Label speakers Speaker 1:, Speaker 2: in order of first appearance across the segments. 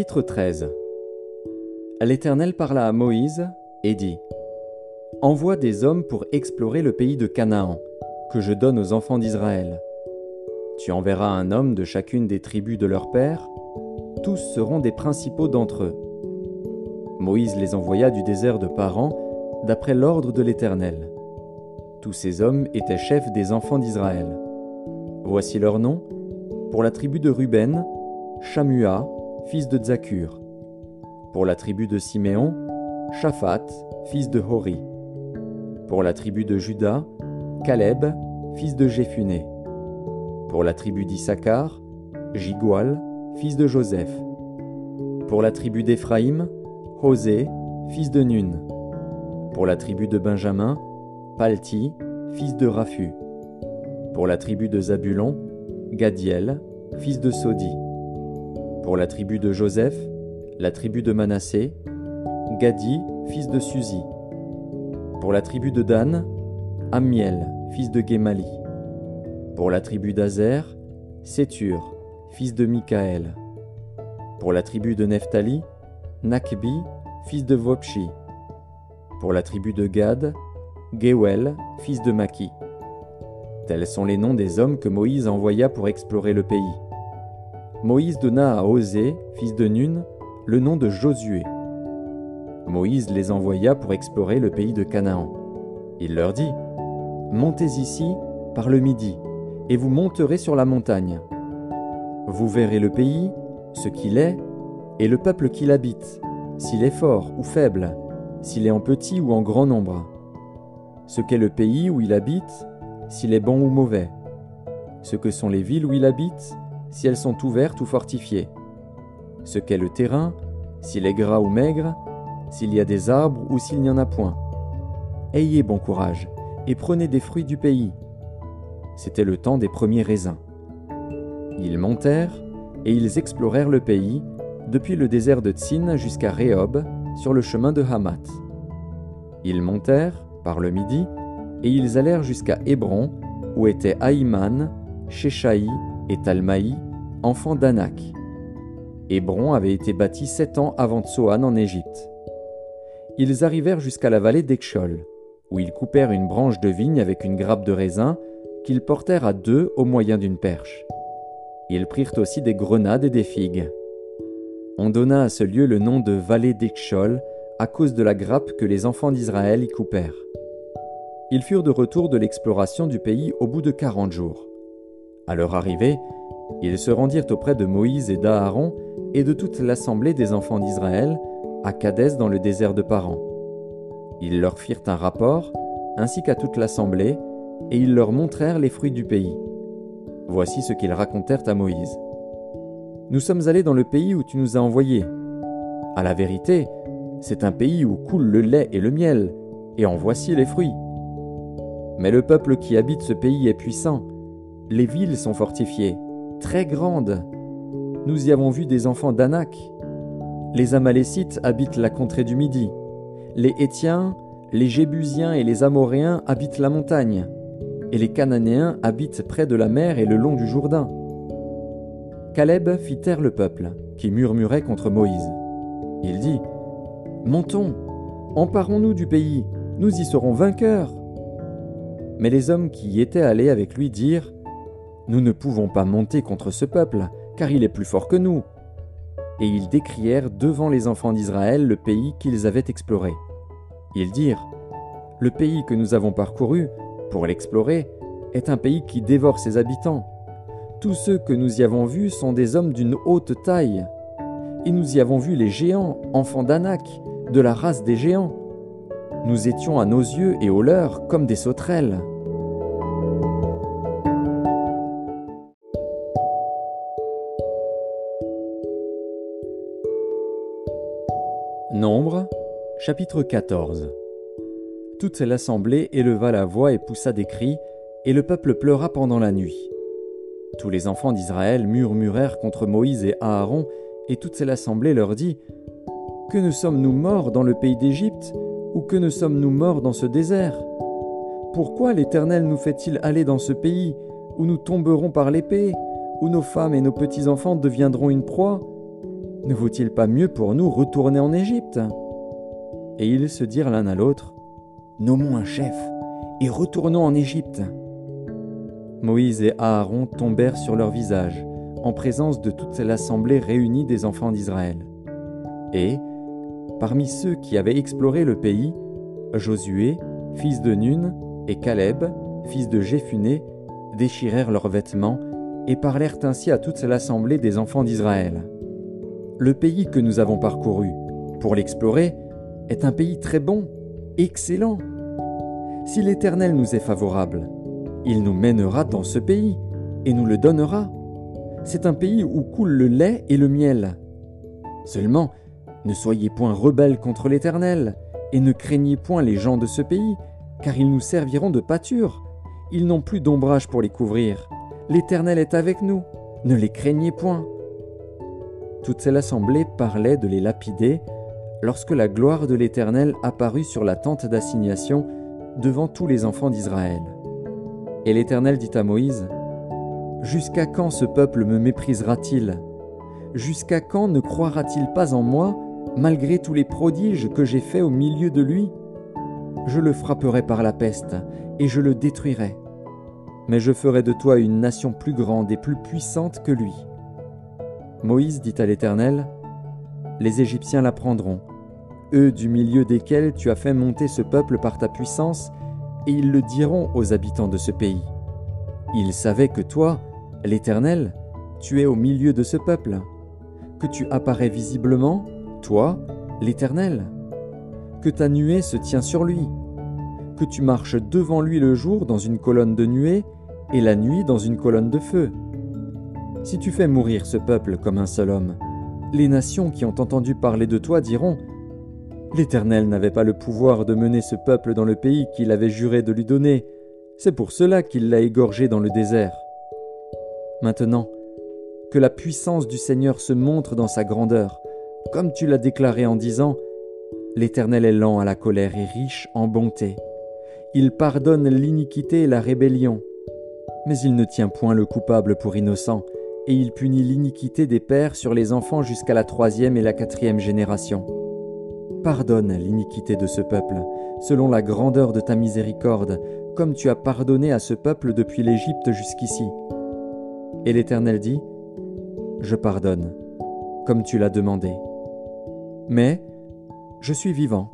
Speaker 1: Chapitre 13 L'Éternel parla à Moïse et dit Envoie des hommes pour explorer le pays de Canaan, que je donne aux enfants d'Israël. Tu enverras un homme de chacune des tribus de leur père, tous seront des principaux d'entre eux. Moïse les envoya du désert de Paran, d'après l'ordre de l'Éternel. Tous ces hommes étaient chefs des enfants d'Israël. Voici leurs noms. Pour la tribu de Ruben, Shamua, fils de Zakur. Pour la tribu de Siméon, Shaphat, fils de Hori. Pour la tribu de Juda, Caleb, fils de Jéphuné. Pour la tribu d'Issachar, Jigual, fils de Joseph. Pour la tribu d'Éphraïm, José, fils de Nun. Pour la tribu de Benjamin, Palti, fils de Raphu. Pour la tribu de Zabulon, Gadiel, fils de Sodi. Pour la tribu de Joseph, la tribu de Manassé, Gadi, fils de Suzi. Pour la tribu de Dan, Amiel, fils de Gemali. Pour la tribu d'Azer, Sétur, fils de Michaël. Pour la tribu de Nephtali, Nakbi, fils de Vopshi. Pour la tribu de Gad, Gewel, fils de Maki. Tels sont les noms des hommes que Moïse envoya pour explorer le pays. Moïse donna à Osée, fils de Nun, le nom de Josué. Moïse les envoya pour explorer le pays de Canaan. Il leur dit, Montez ici par le midi, et vous monterez sur la montagne. Vous verrez le pays, ce qu'il est, et le peuple qui l'habite, s'il est fort ou faible, s'il est en petit ou en grand nombre ce qu'est le pays où il habite, s'il est bon ou mauvais, ce que sont les villes où il habite, si elles sont ouvertes ou fortifiées, ce qu'est le terrain, s'il est gras ou maigre, s'il y a des arbres ou s'il n'y en a point. Ayez bon courage et prenez des fruits du pays. C'était le temps des premiers raisins. Ils montèrent et ils explorèrent le pays depuis le désert de Tsin jusqu'à Rehob sur le chemin de Hamath. Ils montèrent par le midi, et ils allèrent jusqu'à Hébron, où étaient Aïman, Sheshaï et Talmaï, enfants d'Anak. Hébron avait été bâti sept ans avant Tsoan en Égypte. Ils arrivèrent jusqu'à la vallée d'Ekshol, où ils coupèrent une branche de vigne avec une grappe de raisin qu'ils portèrent à deux au moyen d'une perche. Ils prirent aussi des grenades et des figues. On donna à ce lieu le nom de vallée d'Ekshol à cause de la grappe que les enfants d'Israël y coupèrent. Ils furent de retour de l'exploration du pays au bout de quarante jours. À leur arrivée, ils se rendirent auprès de Moïse et d'Aaron et de toute l'assemblée des enfants d'Israël à Cadès dans le désert de Paran. Ils leur firent un rapport, ainsi qu'à toute l'assemblée, et ils leur montrèrent les fruits du pays. Voici ce qu'ils racontèrent à Moïse. Nous sommes allés dans le pays où tu nous as envoyés. À la vérité, c'est un pays où coule le lait et le miel, et en voici les fruits. Mais le peuple qui habite ce pays est puissant. Les villes sont fortifiées, très grandes. Nous y avons vu des enfants d'Anak. Les Amalécites habitent la contrée du Midi. Les Hétiens, les Jébusiens et les Amoréens habitent la montagne. Et les Cananéens habitent près de la mer et le long du Jourdain. Caleb fit taire le peuple, qui murmurait contre Moïse. Il dit Montons, emparons-nous du pays, nous y serons vainqueurs. Mais les hommes qui y étaient allés avec lui dirent Nous ne pouvons pas monter contre ce peuple, car il est plus fort que nous. Et ils décrièrent devant les enfants d'Israël le pays qu'ils avaient exploré. Ils dirent Le pays que nous avons parcouru, pour l'explorer, est un pays qui dévore ses habitants. Tous ceux que nous y avons vus sont des hommes d'une haute taille. Et nous y avons vu les géants, enfants d'Anak, de la race des géants. Nous étions à nos yeux et aux leurs comme des sauterelles. Chapitre 14 Toute l'assemblée éleva la voix et poussa des cris, et le peuple pleura pendant la nuit. Tous les enfants d'Israël murmurèrent contre Moïse et Aaron, et toute l'assemblée leur dit que ne sommes-nous morts dans le pays d'Égypte, ou que ne sommes-nous morts dans ce désert? Pourquoi l'Éternel nous fait-il aller dans ce pays, où nous tomberons par l'épée, où nos femmes et nos petits-enfants deviendront une proie, ne vaut-il pas mieux pour nous retourner en Égypte? Et ils se dirent l'un à l'autre, Nommons un chef et retournons en Égypte. Moïse et Aaron tombèrent sur leur visage, en présence de toute l'assemblée réunie des enfants d'Israël. Et, parmi ceux qui avaient exploré le pays, Josué, fils de Nun, et Caleb, fils de Jéphuné, déchirèrent leurs vêtements et parlèrent ainsi à toute l'assemblée des enfants d'Israël. Le pays que nous avons parcouru, pour l'explorer, est un pays très bon, excellent. Si l'Éternel nous est favorable, il nous mènera dans ce pays et nous le donnera. C'est un pays où coule le lait et le miel. Seulement, ne soyez point rebelles contre l'Éternel, et ne craignez point les gens de ce pays, car ils nous serviront de pâture. Ils n'ont plus d'ombrage pour les couvrir. L'Éternel est avec nous, ne les craignez point. Toute l'assemblée parlait de les lapider lorsque la gloire de l'Éternel apparut sur la tente d'assignation devant tous les enfants d'Israël. Et l'Éternel dit à Moïse, Jusqu'à quand ce peuple me méprisera-t-il? Jusqu'à quand ne croira-t-il pas en moi, malgré tous les prodiges que j'ai faits au milieu de lui? Je le frapperai par la peste, et je le détruirai. Mais je ferai de toi une nation plus grande et plus puissante que lui. Moïse dit à l'Éternel, Les Égyptiens la prendront, eux du milieu desquels tu as fait monter ce peuple par ta puissance, et ils le diront aux habitants de ce pays. Ils savaient que toi, l'Éternel, tu es au milieu de ce peuple, que tu apparais visiblement, toi, l'Éternel, que ta nuée se tient sur lui, que tu marches devant lui le jour dans une colonne de nuée et la nuit dans une colonne de feu. Si tu fais mourir ce peuple comme un seul homme, les nations qui ont entendu parler de toi diront L'Éternel n'avait pas le pouvoir de mener ce peuple dans le pays qu'il avait juré de lui donner. C'est pour cela qu'il l'a égorgé dans le désert. Maintenant, que la puissance du Seigneur se montre dans sa grandeur, comme tu l'as déclaré en disant L'Éternel est lent à la colère et riche en bonté. Il pardonne l'iniquité et la rébellion. Mais il ne tient point le coupable pour innocent, et il punit l'iniquité des pères sur les enfants jusqu'à la troisième et la quatrième génération. Pardonne l'iniquité de ce peuple, selon la grandeur de ta miséricorde, comme tu as pardonné à ce peuple depuis l'Égypte jusqu'ici. Et l'Éternel dit, Je pardonne, comme tu l'as demandé. Mais je suis vivant,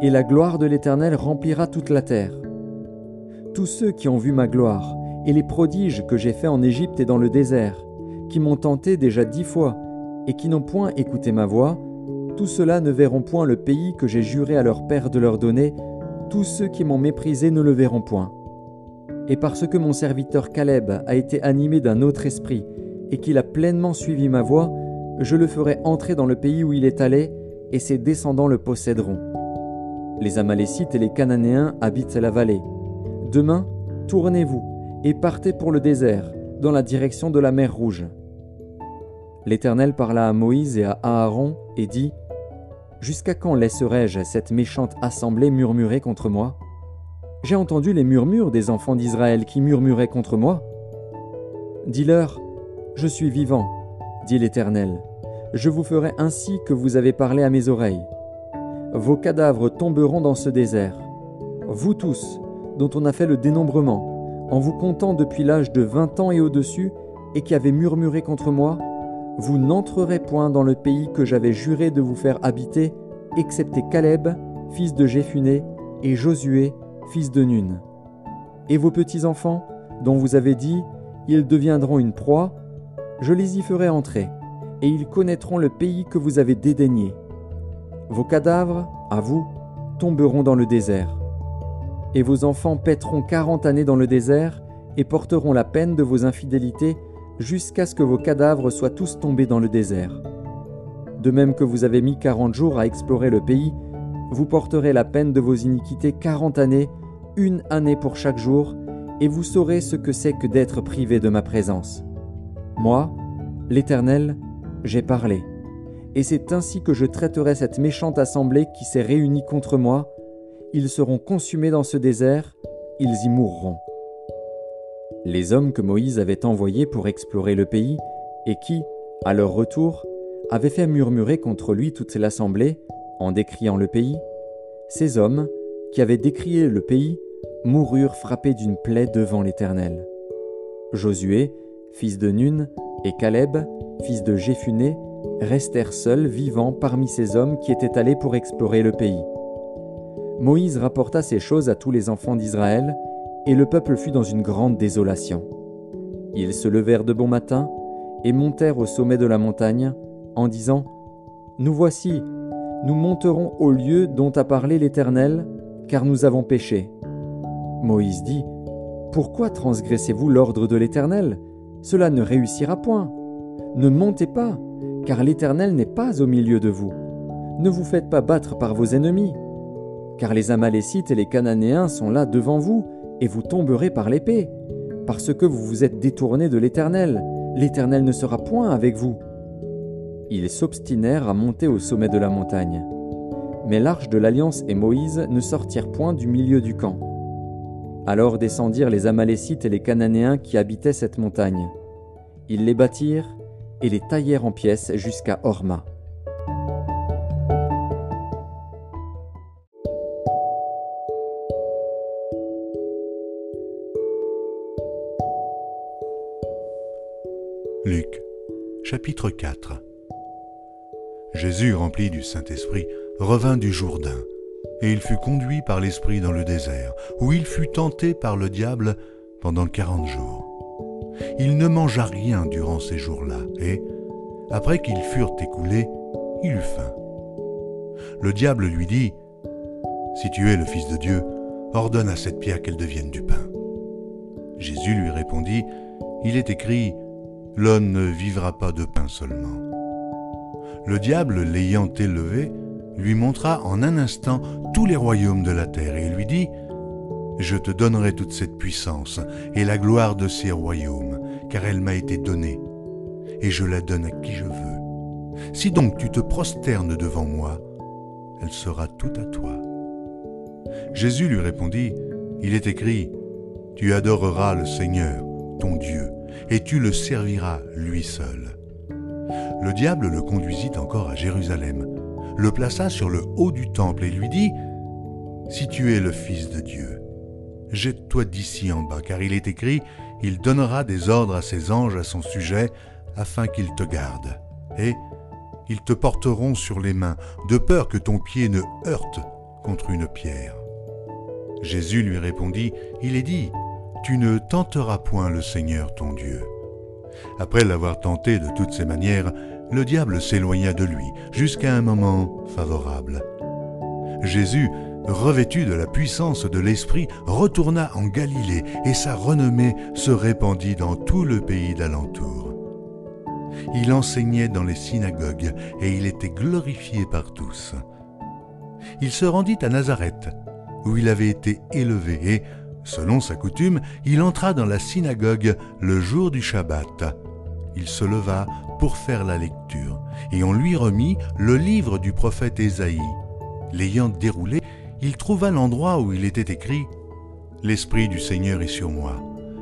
Speaker 1: et la gloire de l'Éternel remplira toute la terre. Tous ceux qui ont vu ma gloire, et les prodiges que j'ai faits en Égypte et dans le désert, qui m'ont tenté déjà dix fois, et qui n'ont point écouté ma voix, tous ceux-là ne verront point le pays que j'ai juré à leur père de leur donner, tous ceux qui m'ont méprisé ne le verront point. Et parce que mon serviteur Caleb a été animé d'un autre esprit, et qu'il a pleinement suivi ma voix, je le ferai entrer dans le pays où il est allé, et ses descendants le posséderont. Les Amalécites et les Cananéens habitent la vallée. Demain, tournez-vous, et partez pour le désert, dans la direction de la mer Rouge. L'Éternel parla à Moïse et à Aaron, et dit, Jusqu'à quand laisserai-je cette méchante assemblée murmurer contre moi? J'ai entendu les murmures des enfants d'Israël qui murmuraient contre moi. Dis-leur, Je suis vivant, dit l'Éternel. Je vous ferai ainsi que vous avez parlé à mes oreilles. Vos cadavres tomberont dans ce désert. Vous tous, dont on a fait le dénombrement, en vous comptant depuis l'âge de vingt ans et au-dessus, et qui avez murmuré contre moi, vous n'entrerez point dans le pays que j'avais juré de vous faire habiter, excepté Caleb, fils de Jéphuné, et Josué, fils de Nun. Et vos petits-enfants, dont vous avez dit, ils deviendront une proie, je les y ferai entrer, et ils connaîtront le pays que vous avez dédaigné. Vos cadavres, à vous, tomberont dans le désert. Et vos enfants paîtront quarante années dans le désert, et porteront la peine de vos infidélités jusqu'à ce que vos cadavres soient tous tombés dans le désert. De même que vous avez mis quarante jours à explorer le pays, vous porterez la peine de vos iniquités quarante années, une année pour chaque jour, et vous saurez ce que c'est que d'être privé de ma présence. Moi, l'Éternel, j'ai parlé, et c'est ainsi que je traiterai cette méchante assemblée qui s'est réunie contre moi. Ils seront consumés dans ce désert, ils y mourront. les hommes que Moïse avait envoyés pour explorer le pays, et qui, à leur retour, avaient fait murmurer contre lui toute l'assemblée en décriant le pays, ces hommes, qui avaient décrié le pays, moururent frappés d'une plaie devant l'Éternel. Josué, fils de Nun, et Caleb, fils de Jéphuné, restèrent seuls vivants parmi ces hommes qui étaient allés pour explorer le pays. Moïse rapporta ces choses à tous les enfants d'Israël, et le peuple fut dans une grande désolation. Ils se levèrent de bon matin et montèrent au sommet de la montagne, en disant Nous voici, nous monterons au lieu dont a parlé l'Éternel, car nous avons péché. Moïse dit Pourquoi transgressez-vous l'ordre de l'Éternel? Cela ne réussira point. Ne montez pas, car l'Éternel n'est pas au milieu de vous. Ne vous faites pas battre par vos ennemis, car les Amalécites et les Cananéens sont là devant vous, et vous tomberez par l'épée, parce que vous vous êtes détournés de l'Éternel. L'Éternel ne sera point avec vous. Ils s'obstinèrent à monter au sommet de la montagne. Mais l'arche de l'alliance et Moïse ne sortirent point du milieu du camp. Alors descendirent les Amalécites et les Cananéens qui habitaient cette montagne. Ils les bâtirent et les taillèrent en pièces jusqu'à Horma.
Speaker 2: Chapitre 4 Jésus, rempli du Saint-Esprit, revint du Jourdain, et il fut conduit par l'Esprit dans le désert, où il fut tenté par le diable pendant quarante jours. Il ne mangea rien durant ces jours-là, et, après qu'ils furent écoulés, il eut faim. Le diable lui dit, Si tu es le Fils de Dieu, ordonne à cette pierre qu'elle devienne du pain. Jésus lui répondit, Il est écrit, L'homme ne vivra pas de pain seulement. Le diable, l'ayant élevé, lui montra en un instant tous les royaumes de la terre et lui dit, Je te donnerai toute cette puissance et la gloire de ces royaumes, car elle m'a été donnée, et je la donne à qui je veux. Si donc tu te prosternes devant moi, elle sera toute à toi. Jésus lui répondit, Il est écrit, Tu adoreras le Seigneur, ton Dieu, et tu le serviras lui seul. Le diable le conduisit encore à Jérusalem, le plaça sur le haut du temple et lui dit, Si tu es le Fils de Dieu, jette-toi d'ici en bas, car il est écrit, Il donnera des ordres à ses anges à son sujet, afin qu'ils te gardent. Et ils te porteront sur les mains, de peur que ton pied ne heurte contre une pierre. Jésus lui répondit, Il est dit, tu ne tenteras point le Seigneur ton Dieu. Après l'avoir tenté de toutes ses manières, le diable s'éloigna de lui jusqu'à un moment favorable. Jésus, revêtu de la puissance de l'Esprit, retourna en Galilée et sa renommée se répandit dans tout le pays d'alentour. Il enseignait dans les synagogues et il était glorifié par tous. Il se rendit à Nazareth, où il avait été élevé, et, Selon sa coutume, il entra dans la synagogue le jour du Shabbat. Il se leva pour faire la lecture, et on lui remit le livre du prophète Ésaïe. L'ayant déroulé, il trouva l'endroit où il était écrit L'Esprit du Seigneur est sur moi,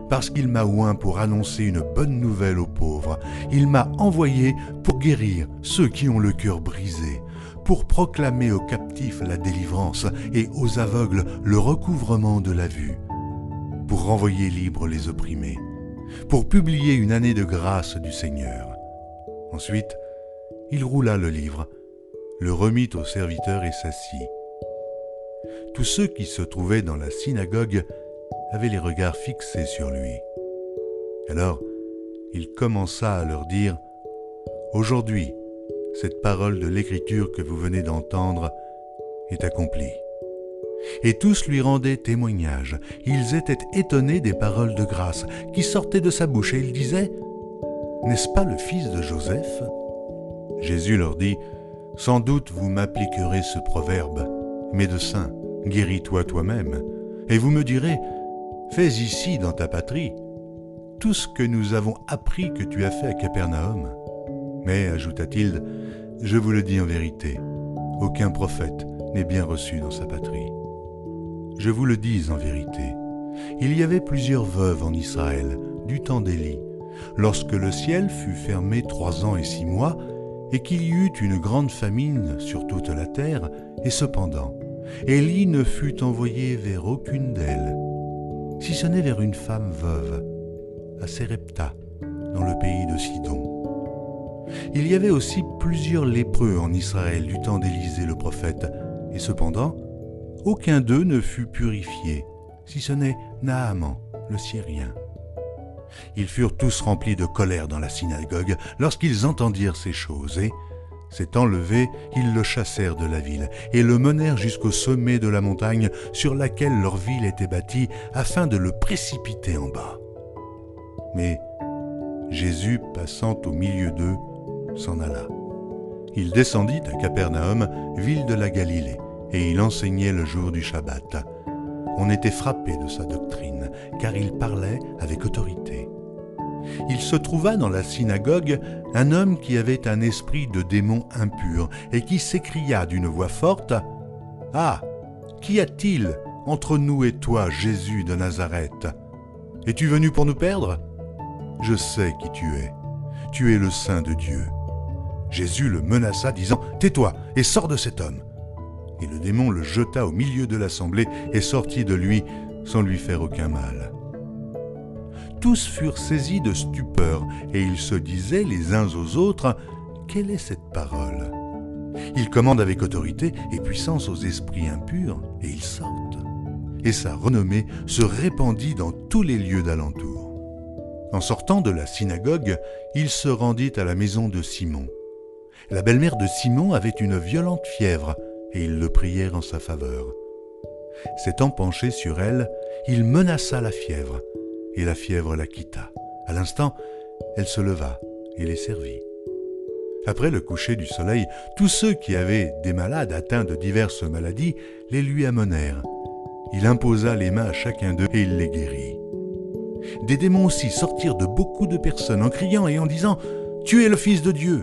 Speaker 2: parce qu'il m'a oint pour annoncer une bonne nouvelle aux pauvres. Il m'a envoyé pour guérir ceux qui ont le cœur brisé, pour proclamer aux captifs la délivrance et aux aveugles le recouvrement de la vue pour renvoyer libres les opprimés, pour publier une année de grâce du Seigneur. Ensuite, il roula le livre, le remit au serviteur et s'assit. Tous ceux qui se trouvaient dans la synagogue avaient les regards fixés sur lui. Alors, il commença à leur dire, Aujourd'hui, cette parole de l'Écriture que vous venez d'entendre est accomplie et tous lui rendaient témoignage. Ils étaient étonnés des paroles de grâce qui sortaient de sa bouche, et ils disaient, N'est-ce pas le fils de Joseph? Jésus leur dit, Sans doute vous m'appliquerez ce proverbe, Médecin, guéris-toi toi-même, et vous me direz, Fais ici dans ta patrie tout ce que nous avons appris que tu as fait à Capernaum. Mais, ajouta-t-il, je vous le dis en vérité, aucun prophète n'est bien reçu dans sa patrie. Je vous le dis en vérité, Il y avait plusieurs veuves en Israël, du temps d'Élie, lorsque le ciel fut fermé trois ans et six mois, et qu'il y eut une grande famine sur toute la terre, et cependant, Élie ne fut envoyé vers aucune d'elles, si ce n'est vers une femme veuve, à Sérepta, dans le pays de Sidon. Il y avait aussi plusieurs lépreux en Israël du temps d'Élisée le prophète, et cependant, aucun d'eux ne fut purifié, si ce n'est Naaman, le Syrien. Ils furent tous remplis de colère dans la synagogue lorsqu'ils entendirent ces choses, et, s'étant levés, ils le chassèrent de la ville, et le menèrent jusqu'au sommet de la montagne sur laquelle leur ville était bâtie, afin de le précipiter en bas. Mais Jésus, passant au milieu d'eux, s'en alla. Il descendit à Capernaum, ville de la Galilée, et il enseignait le jour du Shabbat. On était frappé de sa doctrine, car il parlait avec autorité. Il se trouva dans la synagogue un homme qui avait un esprit de démon impur, et qui s'écria d'une voix forte Ah Qu'y a-t-il entre nous et toi, Jésus de Nazareth? Es-tu venu pour nous perdre? Je sais qui tu es. Tu es le Saint de Dieu. Jésus le menaça, disant Tais-toi et sors de cet homme et le démon le jeta au milieu de l'assemblée et sortit de lui sans lui faire aucun mal. Tous furent saisis de stupeur, et ils se disaient les uns aux autres, Quelle est cette parole? Il commande avec autorité et puissance aux esprits impurs, et ils sortent. Et sa renommée se répandit dans tous les lieux d'alentour. En sortant de la synagogue, il se rendit à la maison de Simon. La belle-mère de Simon avait une violente fièvre, et ils le prièrent en sa faveur. S'étant penché sur elle, il menaça la fièvre, et la fièvre la quitta. À l'instant, elle se leva et les servit. Après le coucher du soleil, tous ceux qui avaient des malades atteints de diverses maladies les lui amenèrent. Il imposa les mains à chacun d'eux et il les guérit. Des démons aussi sortirent de beaucoup de personnes en criant et en disant ⁇ Tu es le Fils de Dieu !⁇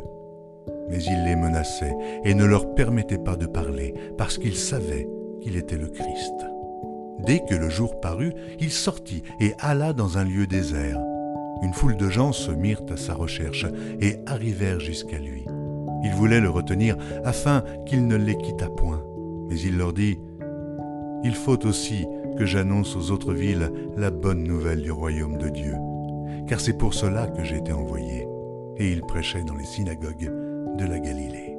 Speaker 2: mais il les menaçait et ne leur permettait pas de parler, parce qu'il savait qu'il était le Christ. Dès que le jour parut, il sortit et alla dans un lieu désert. Une foule de gens se mirent à sa recherche et arrivèrent jusqu'à lui. Ils voulaient le retenir afin qu'il ne les quittât point. Mais il leur dit, Il faut aussi que j'annonce aux autres villes la bonne nouvelle du royaume de Dieu, car c'est pour cela que j'ai été envoyé. Et il prêchait dans les synagogues de la Galilée.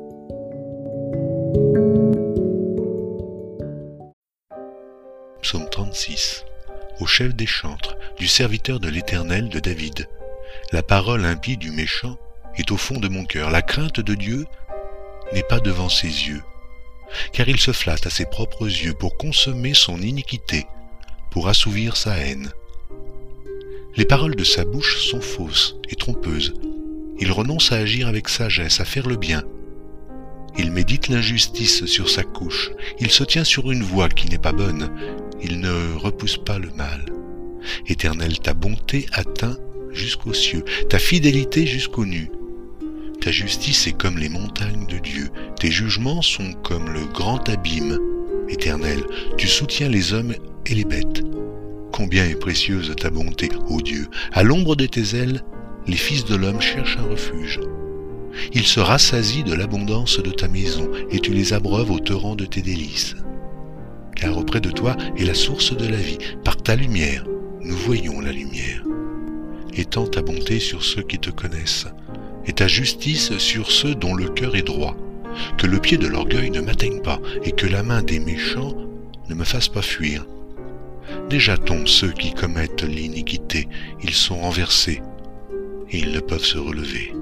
Speaker 3: Psaume 36 Au chef des chantres, du serviteur de l'Éternel de David. La parole impie du méchant est au fond de mon cœur. La crainte de Dieu n'est pas devant ses yeux. Car il se flatte à ses propres yeux pour consommer son iniquité, pour assouvir sa haine. Les paroles de sa bouche sont fausses et trompeuses. Il renonce à agir avec sagesse, à faire le bien. Il médite l'injustice sur sa couche. Il se tient sur une voie qui n'est pas bonne. Il ne repousse pas le mal. Éternel, ta bonté atteint jusqu'aux cieux, ta fidélité jusqu'aux nues. Ta justice est comme les montagnes de Dieu, tes jugements sont comme le grand abîme. Éternel, tu soutiens les hommes et les bêtes. Combien est précieuse ta bonté, ô Dieu. À l'ombre de tes ailes, les fils de l'homme cherchent un refuge. Ils se rassasient de l'abondance de ta maison, et tu les abreuves au torrent de tes délices. Car auprès de toi est la source de la vie. Par ta lumière, nous voyons la lumière. Étends ta bonté sur ceux qui te connaissent, et ta justice sur ceux dont le cœur est droit. Que le pied de l'orgueil ne m'atteigne pas, et que la main des méchants ne me fasse pas fuir. Déjà tombent ceux qui commettent l'iniquité, ils sont renversés, ils ne peuvent se relever.